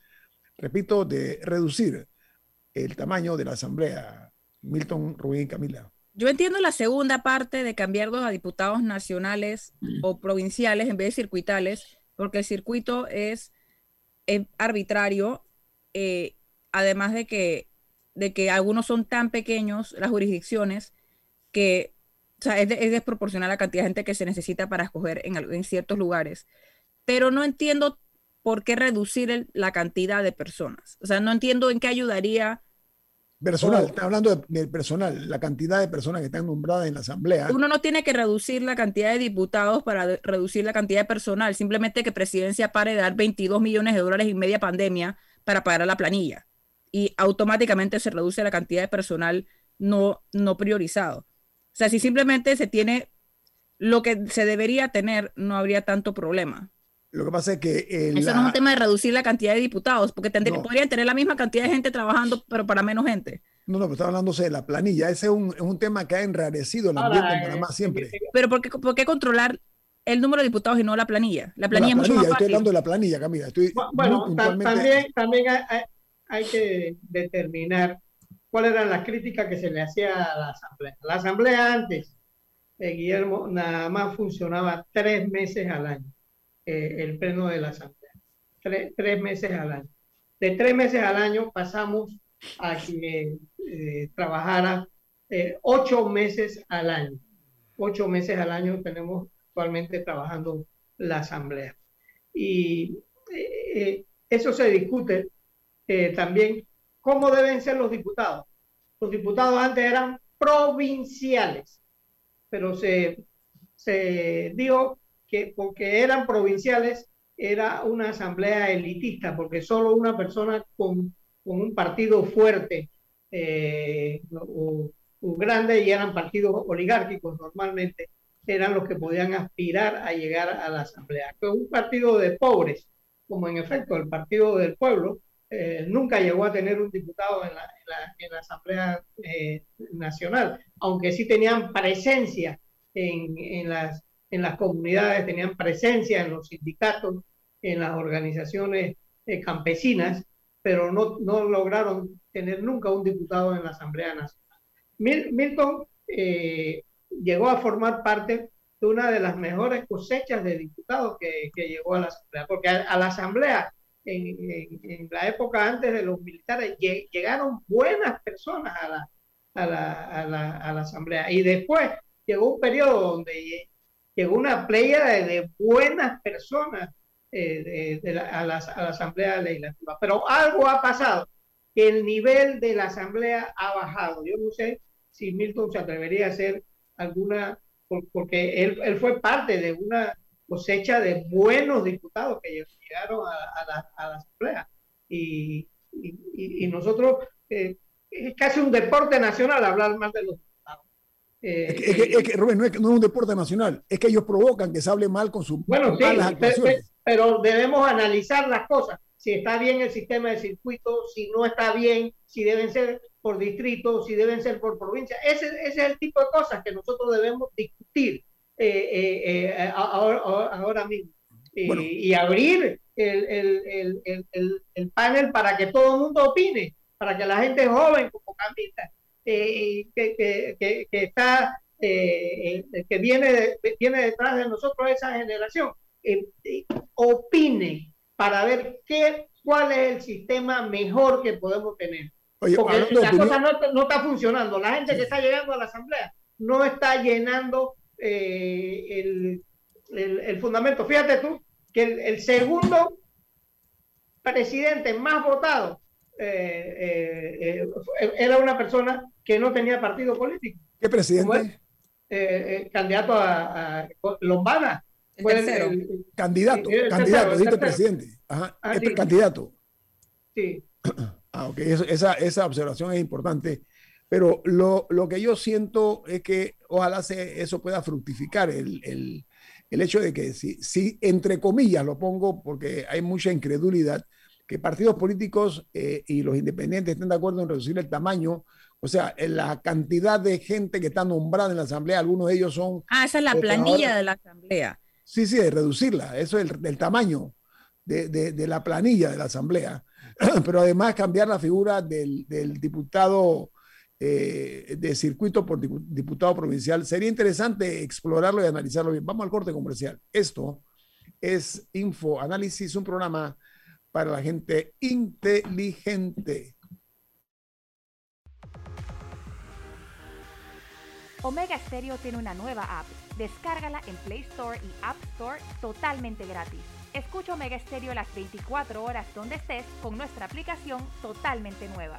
repito, de reducir el tamaño de la Asamblea. Milton, Rubén y Camila. Yo entiendo la segunda parte de cambiarlos a diputados nacionales o provinciales en vez de circuitales, porque el circuito es, es arbitrario, eh, además de que, de que algunos son tan pequeños, las jurisdicciones, que o sea, es, de- es desproporcional la cantidad de gente que se necesita para escoger en, en ciertos lugares. Pero no entiendo por qué reducir el- la cantidad de personas. O sea, no entiendo en qué ayudaría. Personal, Oh. está hablando de- del personal, la cantidad de personas que están nombradas en la asamblea. Uno no tiene que reducir la cantidad de diputados para de- reducir la cantidad de personal. Simplemente que presidencia pare de dar 22 millones de dólares en media pandemia para pagar a la planilla. Y automáticamente se reduce la cantidad de personal no, no priorizado. O sea, si simplemente se tiene lo que se debería tener, no habría tanto problema. Lo que pasa es que eh, Eso la- no es un tema de reducir la cantidad de diputados, porque tendría- No. podrían tener la misma cantidad de gente trabajando, pero para menos gente. no, no, pero está hablándose de la planilla. Ese es un, es un tema que ha enrarecido el ambiente en eh, Panamá siempre. Pero ¿por qué, por qué controlar el número de diputados y no la planilla? La No, planilla la es mucho planilla, más estoy fácil. hablando de la planilla, Camila. Estoy Bueno, también, también hay, hay- hay que determinar cuáles eran las críticas que se le hacía a la asamblea. La asamblea antes, eh, Guillermo, nada más funcionaba tres meses al año, eh, el pleno de la asamblea. Tres, tres meses al año. De tres meses al año pasamos a que eh, trabajara eh, ocho meses al año. Ocho meses al año tenemos actualmente trabajando la asamblea. Y eh, eh, eso se discute también cómo deben ser los diputados. Los diputados antes eran provinciales, pero se, se dijo que porque eran provinciales era una asamblea elitista, porque solo una persona con, con un partido fuerte eh, o, grande y eran partidos oligárquicos normalmente, eran los que podían aspirar a llegar a la asamblea. Que un partido de pobres, como en efecto el Partido del Pueblo, eh, nunca llegó a tener un diputado en la, en la- Asamblea eh, Nacional, aunque sí tenían presencia en, en las, en las comunidades, tenían presencia en los sindicatos, en las organizaciones eh, campesinas, pero no, no lograron tener nunca un diputado en la Asamblea Nacional. Mil- Milton llegó a formar parte de una de las mejores cosechas de diputados que, que llegó a la Asamblea, porque a la Asamblea, en, en- en la época antes de los militares, lle- llegaron buenas personas a la, a la, a la, a la Asamblea. Y después llegó un periodo donde lle- llegó una playa de, de buenas personas eh, de- de la- a, la, a la Asamblea Legislativa. Pero algo ha pasado, que el nivel de la Asamblea ha bajado. Yo no sé si Milton se atrevería a hacer alguna, por- porque él, él fue parte de una cosecha de buenos diputados que llegaron a, a la, a la Asamblea. Y, y- y- y nosotros, eh, es casi un deporte nacional hablar más de los diputados. Eh, Es que, es que- es que, Rubén, no es, no es un deporte nacional, es que ellos provocan que se hable mal con sus Bueno, sí, pero debemos analizar las cosas. Si está bien el sistema de circuito, si no está bien, si deben ser por distrito, si deben ser por provincia. Ese, ese es el tipo de cosas que nosotros debemos discutir ahora, ahora- ahora mismo. Y, Bueno. y abrir el, el- el- el- el- el panel para que todo el mundo opine, para que la gente joven como Camila, eh, que, que- que- que está, eh, eh, que viene, de- viene detrás de nosotros esa generación, eh, eh, opine para ver qué, cuál es el sistema mejor que podemos tener. Oye, Porque la opinión- cosa no, no está funcionando. La gente que está llegando a la asamblea no está llenando eh, el, el- el fundamento. Fíjate tú que el, el segundo presidente más votado eh, eh, era una persona que no tenía partido político. ¿Qué presidente? Eh, eh, candidato a, a Lombana. El Fue el- tercero. el- Candidato, el candidato, dijiste presidente. Ajá, Ah, es sí. candidato. sí. Ah, ok, eso- esa, esa observación es importante. Pero lo, lo que yo siento es que ojalá se, eso pueda fructificar el, el- el hecho de que si, si, entre comillas, lo pongo porque hay mucha incredulidad, que partidos políticos eh, y los independientes estén de acuerdo en reducir el tamaño, o sea, en la cantidad de gente que está nombrada en la asamblea, algunos de ellos son, Ah, esa es la planilla de la asamblea. sí, sí, de reducirla, eso es el, del tamaño de, de- de la planilla de la asamblea, pero además cambiar la figura del, del diputado eh, de circuito por diputado provincial. Sería interesante explorarlo y analizarlo bien. Vamos al corte comercial. Esto es Info Análisis, un programa para la gente inteligente. Omega Stereo tiene una nueva app. Descárgala en Play Store y App Store totalmente gratis. Escucha Omega Stereo las 24 horas donde estés con nuestra aplicación totalmente nueva.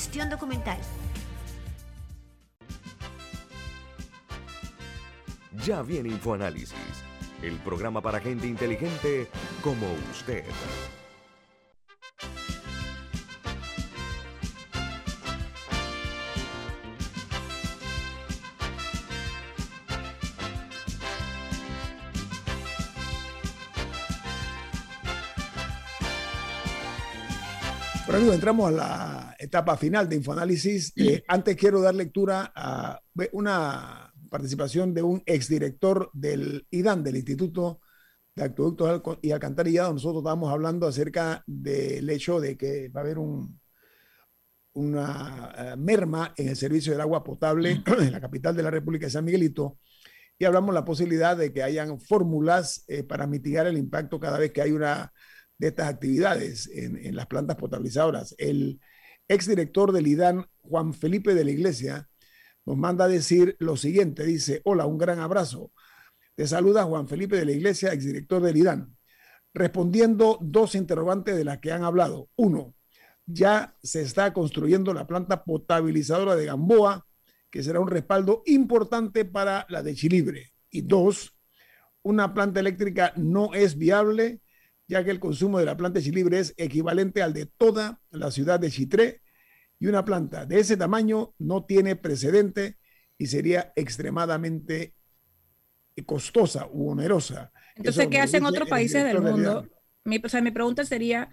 documental. Ya viene InfoAnálisis, el programa para gente inteligente como usted. Bueno, entramos a la etapa final de Infoanálisis. Eh, antes quiero dar lectura a una participación de un exdirector del IDAN, del Instituto de Acueductos y Alcantarillado. Nosotros estábamos hablando acerca del hecho de que va a haber un, una eh, merma en el servicio del agua potable en la capital de la República de San Miguelito y hablamos la posibilidad de que hayan fórmulas eh, para mitigar el impacto cada vez que hay una de estas actividades en, las plantas potabilizadoras. El exdirector del IDAN, Juan Felipe de la Iglesia, nos manda a decir lo siguiente. Dice, hola, un gran abrazo. Te saluda Juan Felipe de la Iglesia, exdirector del IDAN. Respondiendo dos interrogantes de las que han hablado. Uno, ya se está construyendo la planta potabilizadora de Gamboa, que será un respaldo importante para la de Chilibre. Y dos, una planta eléctrica no es viable ya que el consumo de la planta de Chilibre es equivalente al de toda la ciudad de Chitré y una planta de ese tamaño no tiene precedente y sería extremadamente costosa u onerosa. Entonces, ¿qué hacen otros países del mundo? Mi, o sea, mi pregunta sería,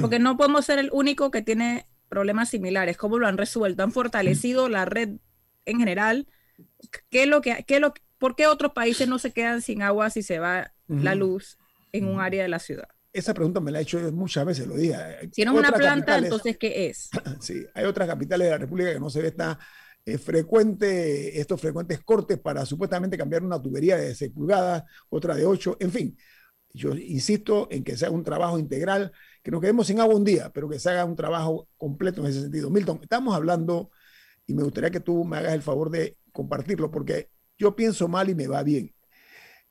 porque no podemos ser el único que tiene problemas similares, ¿cómo lo han resuelto? ¿Han fortalecido la red en general? ¿Qué es lo que, qué lo, ¿Por qué otros países no se quedan sin agua si se va la luz? En un área de la ciudad? Esa pregunta me la he hecho muchas veces, lo dije. Si no es una planta, entonces, ¿qué es? Sí, hay otras capitales de la República que no se ve esta eh, frecuente, estos frecuentes cortes para supuestamente cambiar una tubería de 6 pulgadas, otra de 8, en fin. Yo insisto en que sea un trabajo integral, que nos quedemos sin agua un día, pero que se haga un trabajo completo en ese sentido. Milton, estamos hablando, y me gustaría que tú me hagas el favor de compartirlo, porque yo pienso mal y me va bien.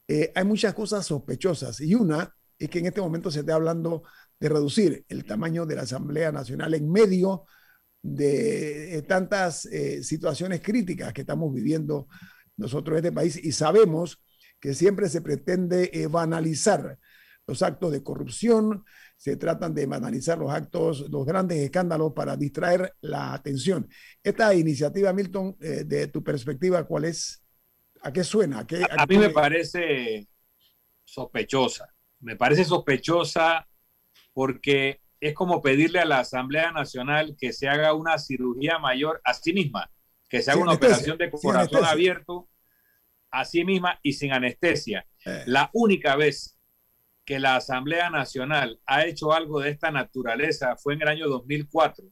Eh, hay muchas cosas sospechosas y una es que en este momento se está hablando de reducir el tamaño de la Asamblea Nacional en medio de tantas eh, situaciones críticas que estamos viviendo nosotros en este país y sabemos que siempre se pretende eh, banalizar los actos de corrupción, se tratan de banalizar los actos, los grandes escándalos para distraer la atención. Esta iniciativa, Milton, de tu perspectiva, ¿cuál es? ¿A qué suena? ¿A, mí me parece sospechosa. Me parece sospechosa porque es como pedirle a la Asamblea Nacional que se haga una cirugía mayor a sí misma, que se haga una operación de corazón abierto a sí misma y sin anestesia. Eh. La única vez que la Asamblea Nacional ha hecho algo de esta naturaleza fue en el año 2004,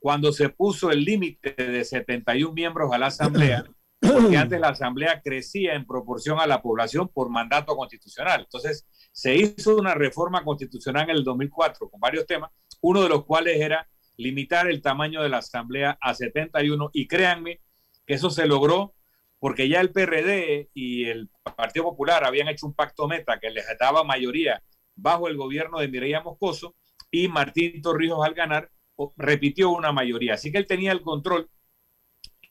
cuando se puso el límite de 71 miembros a la Asamblea porque antes la Asamblea crecía en proporción a la población por mandato constitucional. Entonces, se hizo una reforma constitucional en el 2004 con varios temas, uno de los cuales era limitar el tamaño de la Asamblea a 71 y créanme que eso se logró porque ya el PRD y el Partido Popular habían hecho un pacto meta que les daba mayoría bajo el gobierno de Mireya Moscoso y Martín Torrijos al ganar repitió una mayoría. Así que él tenía el control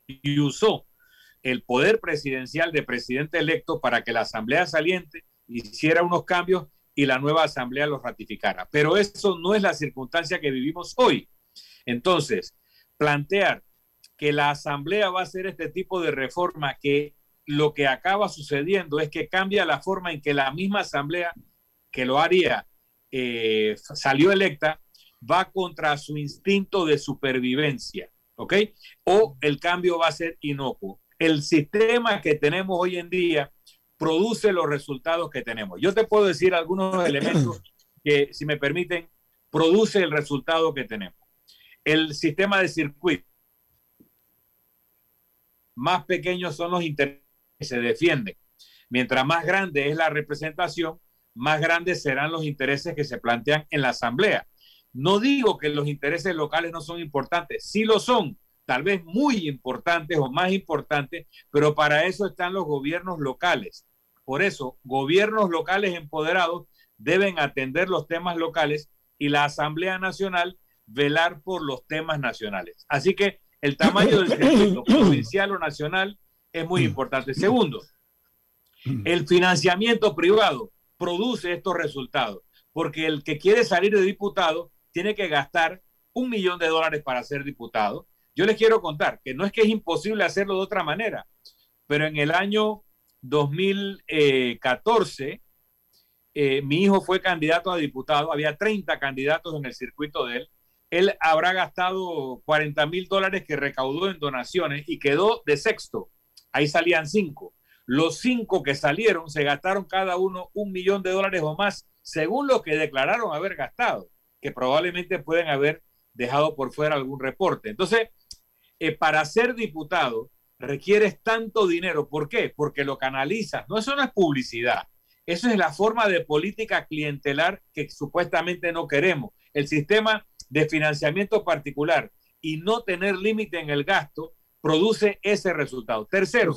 y usó el poder presidencial de presidente electo para que la asamblea saliente hiciera unos cambios y la nueva asamblea los ratificara. Pero eso no es la circunstancia que vivimos hoy. Entonces, plantear que la Asamblea va a hacer este tipo de reforma que lo que acaba sucediendo es que cambia la forma en que la misma Asamblea que lo haría eh, salió electa, va contra su instinto de supervivencia, ¿ok? O el cambio va a ser inocuo. El sistema que tenemos hoy en día produce los resultados que tenemos. Yo te puedo decir algunos elementos que, si me permiten, produce el resultado que tenemos. El sistema de circuito. Más pequeños son los intereses que se defienden. Mientras más grande es la representación, más grandes serán los intereses que se plantean en la Asamblea. No digo que los intereses locales no son importantes, sí lo son, tal vez muy importantes o más importantes, pero para eso están los gobiernos locales. Por eso, gobiernos locales empoderados deben atender los temas locales y la Asamblea Nacional velar por los temas nacionales. Así que el tamaño del circuito provincial o nacional es muy importante. Segundo, el financiamiento privado produce estos resultados, porque el que quiere salir de diputado tiene que gastar un millón de dólares para ser diputado. Yo les quiero contar que no es que es imposible hacerlo de otra manera, pero en el año 2014, eh, mi hijo fue candidato a diputado, había 30 candidatos en el circuito de él, él habrá gastado 40 mil dólares que recaudó en donaciones y quedó de sexto. Ahí salían cinco. Los cinco que salieron se gastaron cada uno un millón de dólares o más, según lo que declararon haber gastado que probablemente pueden haber dejado por fuera algún reporte. Entonces, eh, para ser diputado requieres tanto dinero. ¿Por qué? Porque lo canalizas. No, eso no es publicidad. Eso es la forma de política clientelar que supuestamente no queremos. El sistema de financiamiento particular y no tener límite en el gasto produce ese resultado. Tercero,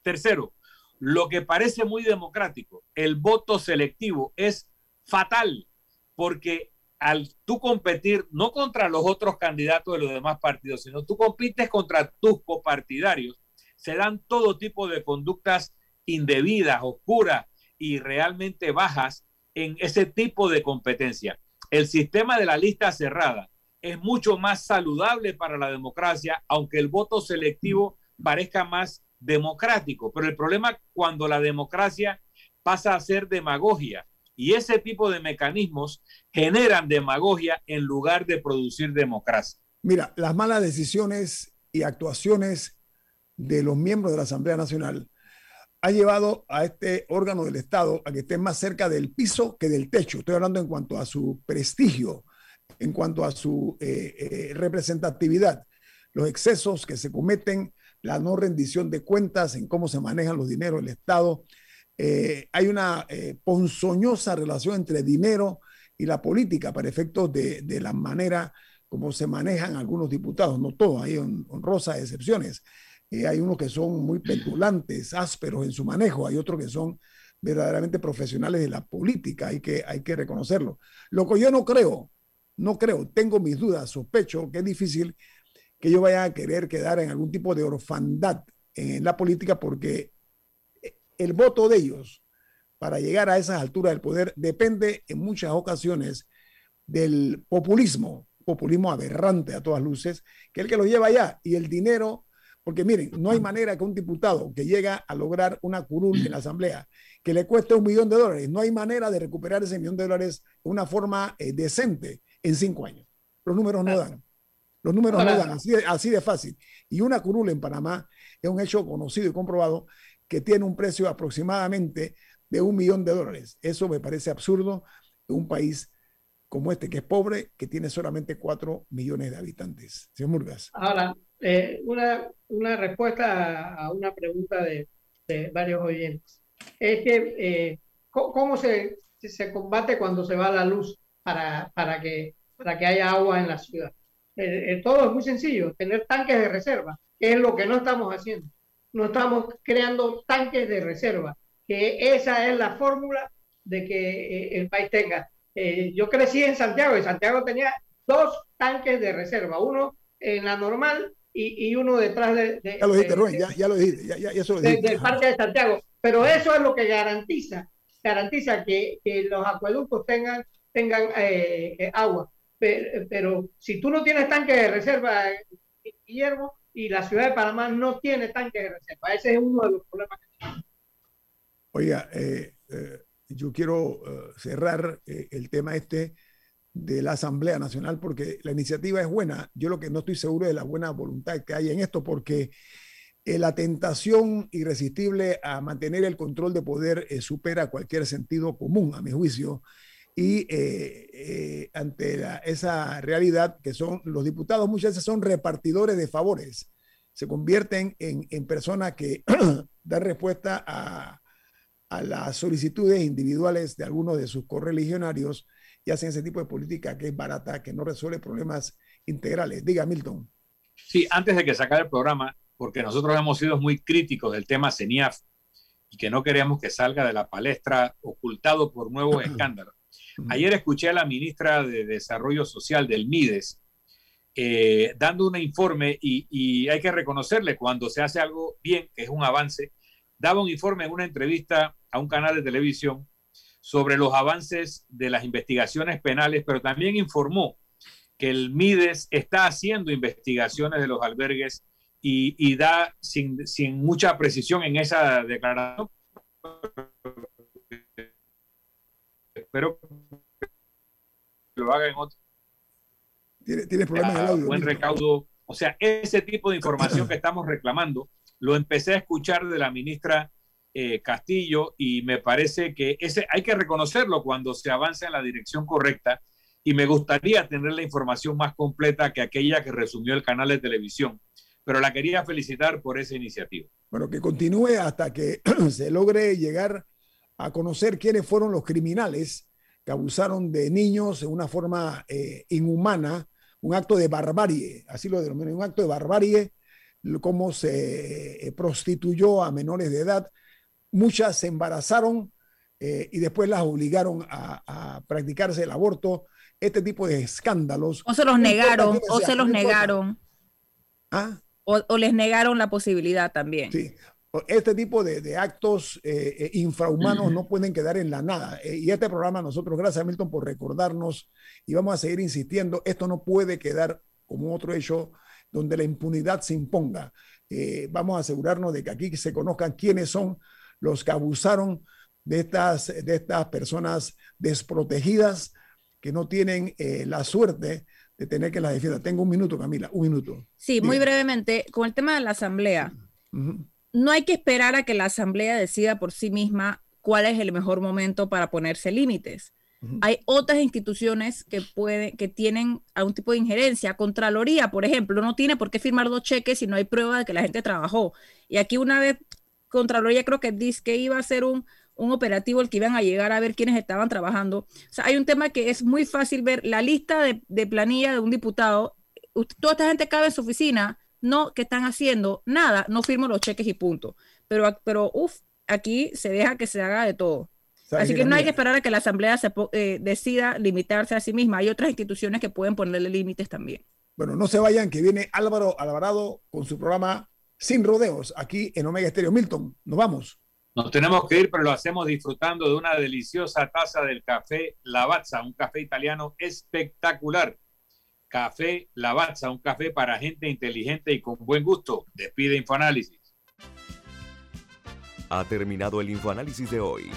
tercero, lo que parece muy democrático, el voto selectivo es fatal porque al tú competir no contra los otros candidatos de los demás partidos, sino tú compites contra tus copartidarios, se dan todo tipo de conductas indebidas, oscuras y realmente bajas en ese tipo de competencia. El sistema de la lista cerrada es mucho más saludable para la democracia, aunque el voto selectivo parezca más democrático. Pero el problema cuando la democracia pasa a ser demagogia y ese tipo de mecanismos generan demagogia en lugar de producir democracia. Mira, las malas decisiones y actuaciones de los miembros de la Asamblea Nacional ha llevado a este órgano del Estado a que esté más cerca del piso que del techo. Estoy hablando en cuanto a su prestigio, en cuanto a su eh, eh, representatividad, los excesos que se cometen, la no rendición de cuentas en cómo se manejan los dineros del Estado, eh, hay una eh, ponzoñosa relación entre dinero y la política para efectos de, la manera como se manejan algunos diputados, no todos, hay honrosas excepciones. Eh, hay unos que son muy petulantes, ásperos en su manejo, hay otros que son verdaderamente profesionales de la política, hay que, hay que reconocerlo. Lo que yo no creo, no creo, tengo mis dudas, sospecho que es difícil que yo vaya a querer quedar en algún tipo de orfandad en la política porque el voto de ellos para llegar a esas alturas del poder depende en muchas ocasiones del populismo, populismo aberrante a todas luces, que es el que lo lleva allá. Y el dinero, porque miren, no hay manera que un diputado que llega a lograr una curul en la Asamblea, que le cueste un millón de dólares, no hay manera de recuperar ese millón de dólares de una forma eh, decente en cinco años. Los números no dan. Los números no dan, así así de fácil. Y una curul en Panamá es un hecho conocido y comprobado que tiene un precio aproximadamente de un millón de dólares. Eso me parece absurdo en un país como este, que es pobre, que tiene solamente cuatro millones de habitantes. Señor Murgas. Ahora, eh, una, una respuesta a una pregunta de, varios oyentes. Es que, eh, ¿cómo se, se combate cuando se va la luz para, para, que, para que haya agua en la ciudad? Eh, todo es muy sencillo, tener tanques de reserva, que es lo que no estamos haciendo no estamos creando tanques de reserva, que esa es la fórmula de que eh, el país tenga. Eh, yo crecí en Santiago y Santiago tenía dos tanques de reserva, uno en la normal y, uno detrás de, Ya lo dijiste, Rubén, ya, lo dijiste, ya, eso lo dijiste. del Parque de Santiago. Pero eso es lo que garantiza, garantiza que, los acueductos tengan, tengan eh, agua. pero, si tú no tienes tanque de reserva, Guillermo, y la ciudad de Panamá no tiene tanque de reserva, ese es uno de los problemas que tenemos. Oiga, eh, eh, yo quiero eh, cerrar el tema este de la Asamblea Nacional porque la iniciativa es buena. Yo lo que no estoy seguro de la buena voluntad que hay en esto porque la tentación irresistible a mantener el control de poder supera cualquier sentido común, a mi juicio y eh, eh, ante esa realidad que son los diputados muchas veces son repartidores de favores, se convierten en, en personas que dan respuesta a, a, las solicitudes individuales de algunos de sus correligionarios y hacen ese tipo de política que es barata, que no resuelve problemas integrales. Diga, Milton. Sí, antes de que sacar el programa, porque nosotros hemos sido muy críticos del tema CENIAF y que no queremos que salga de la palestra ocultado por nuevos escándalos. Ayer escuché a la ministra de Desarrollo Social del MIDES eh, dando un informe y, hay que reconocerle cuando se hace algo bien, que es un avance, daba un informe en una entrevista a un canal de televisión sobre los avances de las investigaciones penales, pero también informó que el MIDES está haciendo investigaciones de los albergues y, da sin, sin mucha precisión en esa declaración, espero que lo haga en otro. Tiene, problemas el audio. Buen recaudo. O sea, ese tipo de información que estamos reclamando, lo empecé a escuchar de la ministra eh, Castillo y me parece que ese hay que reconocerlo cuando se avanza en la dirección correcta y me gustaría tener la información más completa que aquella que resumió el canal de televisión. Pero la quería felicitar por esa iniciativa. Bueno, que continúe hasta que se logre llegar a conocer quiénes fueron los criminales que abusaron de niños de una forma eh, inhumana, un acto de barbarie, así lo denominan, un acto de barbarie, cómo se eh, prostituyó a menores de edad. Muchas se embarazaron eh, y después las obligaron a, practicarse el aborto. Este tipo de escándalos. O se los negaron, o se los negaron. ¿Ah? O, o, les negaron la posibilidad también. Sí, este tipo de, actos eh, eh, infrahumanos no pueden quedar en la nada. Eh, y este programa, nosotros, gracias a Milton por recordarnos y vamos a seguir insistiendo, esto no puede quedar como otro hecho donde la impunidad se imponga. vamos a asegurarnos de que aquí se conozcan quiénes son los que abusaron de estas, de estas personas desprotegidas que no tienen la suerte de tener que las defienda. Tengo un minuto, Camila, un minuto. Sí, muy brevemente, con el tema de la asamblea no hay que esperar a que la asamblea decida por sí misma cuál es el mejor momento para ponerse límites. Hay otras instituciones que pueden, que tienen algún tipo de injerencia. Contraloría, por ejemplo, no tiene por qué firmar dos cheques si no hay prueba de que la gente trabajó. Y aquí una vez Contraloría creo que dice que iba a ser un, operativo el que iban a llegar a ver quiénes estaban trabajando. O sea, hay un tema que es muy fácil ver la lista de, de planilla de un diputado. toda esta gente cabe en su oficina, no, que están haciendo? Nada, no firmo los cheques y punto. Pero, pero uff, aquí se deja que se haga de todo. Así que no hay que esperar a que la Asamblea se, eh, decida limitarse a sí misma. Hay otras instituciones que pueden ponerle límites también. Bueno, no se vayan, que viene Álvaro Alvarado con su programa Sin Rodeos, aquí en Omega Estéreo. Milton, nos vamos. Nos tenemos que ir, pero lo hacemos disfrutando de una deliciosa taza del café Lavazza, un café italiano espectacular. Café Lavazza, un café para gente inteligente y con buen gusto. Despide Infoanálisis. Ha terminado el Infoanálisis de hoy.